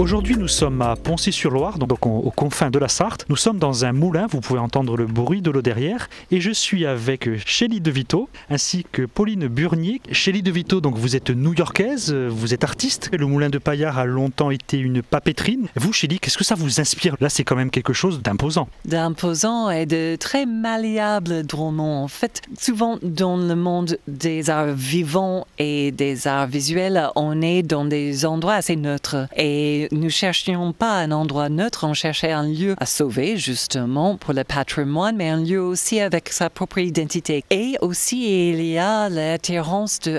Aujourd'hui, nous sommes à Poncy-sur-Loire, donc aux confins de la Sarthe. Nous sommes dans un moulin, vous pouvez entendre le bruit de l'eau derrière. Et je suis avec Chélie De Vito ainsi que Pauline Burnier. Chélie De Vito, donc vous êtes new-yorkaise, vous êtes artiste. Le moulin de Paillard a longtemps été une papeterie. Vous, Chélie, qu'est-ce que ça vous inspire? Là, c'est quand même quelque chose d'imposant. D'imposant et de très malléable, drôlement. En fait, souvent dans le monde des arts vivants et des arts visuels, on est dans des endroits assez neutres. Et nous cherchions pas un endroit neutre, on cherchait un lieu à sauver justement pour le patrimoine, mais un lieu aussi avec sa propre identité. Et aussi il y a l'attirance de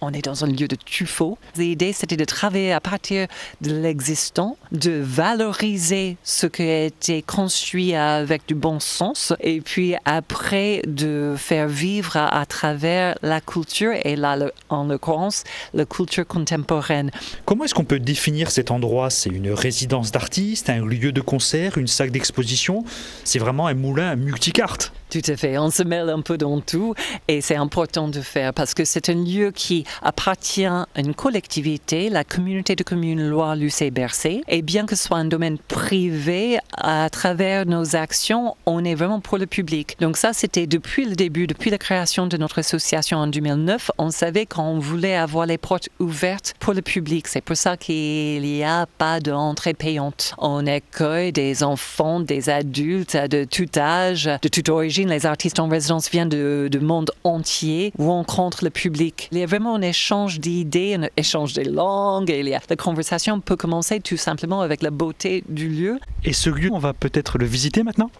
on est dans un lieu de tuffeau. L'idée, c'était de travailler à partir de l'existant, de valoriser ce qui a été construit avec du bon sens, et puis après de faire vivre à, travers la culture, et là, en l'occurrence, la culture contemporaine. Comment est-ce qu'on peut définir cet endroit? C'est une résidence d'artistes, un lieu de concert, une salle d'exposition? C'est vraiment un moulin multicarte? Tout à fait. On se mêle un peu dans tout et c'est important de faire parce que c'est un lieu qui appartient à une collectivité, la communauté de communes Loire-Lucé-Bercé. Et bien que ce soit un domaine privé, à travers nos actions, on est vraiment pour le public. Donc ça, c'était depuis le début, depuis la création de notre association en 2009, on savait qu'on voulait avoir les portes ouvertes pour le public. C'est pour ça qu'il n'y a pas d'entrée payante. On accueille des enfants, des adultes de tout âge, de toute origine les artistes en résidence viennent de, de monde entier, rencontrent le public. Il y a vraiment un échange d'idées, un échange de langues. Et la conversation peut commencer tout simplement avec la beauté du lieu. Et ce lieu, on va peut-être le visiter maintenant?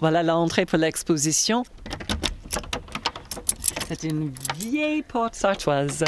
Voilà l'entrée pour l'exposition. C'est une vieille porte sartoise.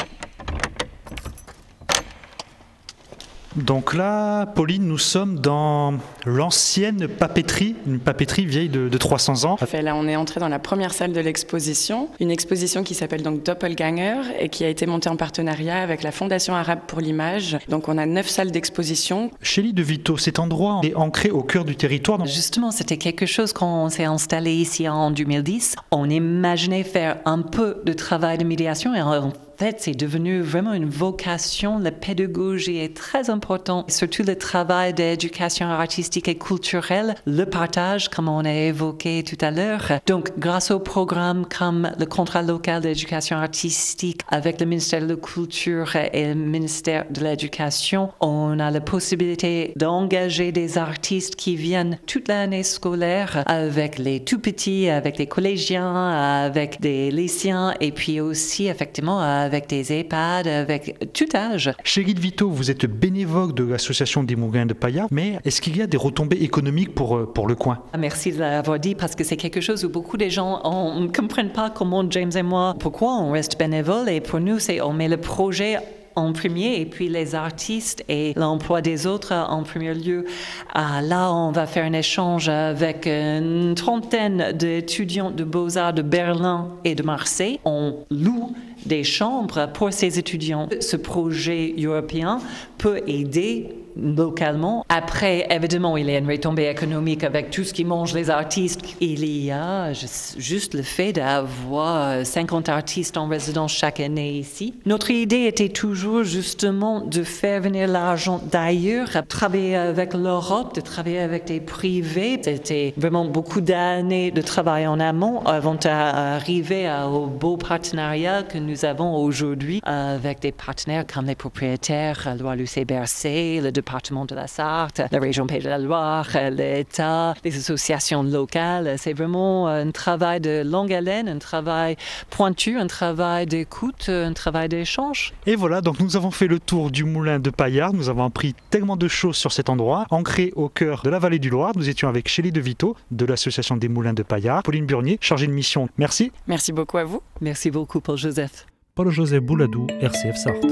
Donc là, Pauline, nous sommes dans l'ancienne papeterie, une papeterie vieille de, 300 ans. Là, on est entré dans la première salle de l'exposition, une exposition qui s'appelle donc Doppelganger et qui a été montée en partenariat avec la Fondation arabe pour l'image. Donc on a neuf salles d'exposition. Chélie de Vito, cet endroit est ancré au cœur du territoire. Justement, c'était quelque chose quand on s'est installé ici en 2010. On imaginait faire un peu de travail de médiation et en c'est devenu vraiment une vocation. La pédagogie est très importante, surtout le travail d'éducation artistique et culturelle, le partage, comme on a évoqué tout à l'heure. Donc, grâce au programme comme le contrat local d'éducation artistique avec le ministère de la Culture et le ministère de l'Éducation, on a la possibilité d'engager des artistes qui viennent toute l'année scolaire avec les tout petits, avec les collégiens, avec des lycéens et puis aussi effectivement avec des EHPAD, avec tout âge. Chez Guy Vito, vous êtes bénévole de l'association des Moulins de Payard, mais est-ce qu'il y a des retombées économiques pour, euh, pour le coin? Ah, Merci de l'avoir dit parce que c'est quelque chose où beaucoup de gens ne comprennent pas comment James et moi, pourquoi on reste bénévole et pour nous, c'est on met le projet en premier et puis les artistes et l'emploi des autres en premier lieu. Ah, là, on va faire un échange avec une trentaine d'étudiants de beaux-arts de Berlin et de Marseille. On loue des chambres pour ces étudiants. Ce projet européen peut aider localement. Après, évidemment, il y a une retombée économique avec tout ce qui mange les artistes. Il y a juste le fait d'avoir 50 artistes en résidence chaque année ici. Notre idée était toujours justement de faire venir l'argent d'ailleurs, de travailler avec l'Europe, de travailler avec des privés. C'était vraiment beaucoup d'années de travail en amont avant d'arriver au beau partenariat que nous avons aujourd'hui avec des partenaires comme les propriétaires, Loi Lucé Bercé, le département de la Sarthe, la région Pays de la Loire, l'État, les associations locales. C'est vraiment un travail de longue haleine, un travail pointu, un travail d'écoute, un travail d'échange. Et voilà, donc nous avons fait le tour du moulin de Paillard. Nous avons appris tellement de choses sur cet endroit. Ancré au cœur de la vallée du Loire, nous étions avec Chélie De Vito de l'association des moulins de Paillard, Pauline Burnier, chargée de mission. Merci. Merci beaucoup à vous. Merci beaucoup, Paul Joseph. Paul Joseph Bouladou, RCF Sarthe.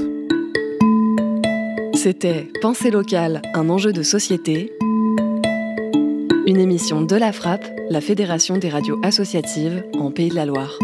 C'était Pensée locale, un enjeu de société. Une émission de la Frappe, la Fédération des radios associatives en Pays de la Loire.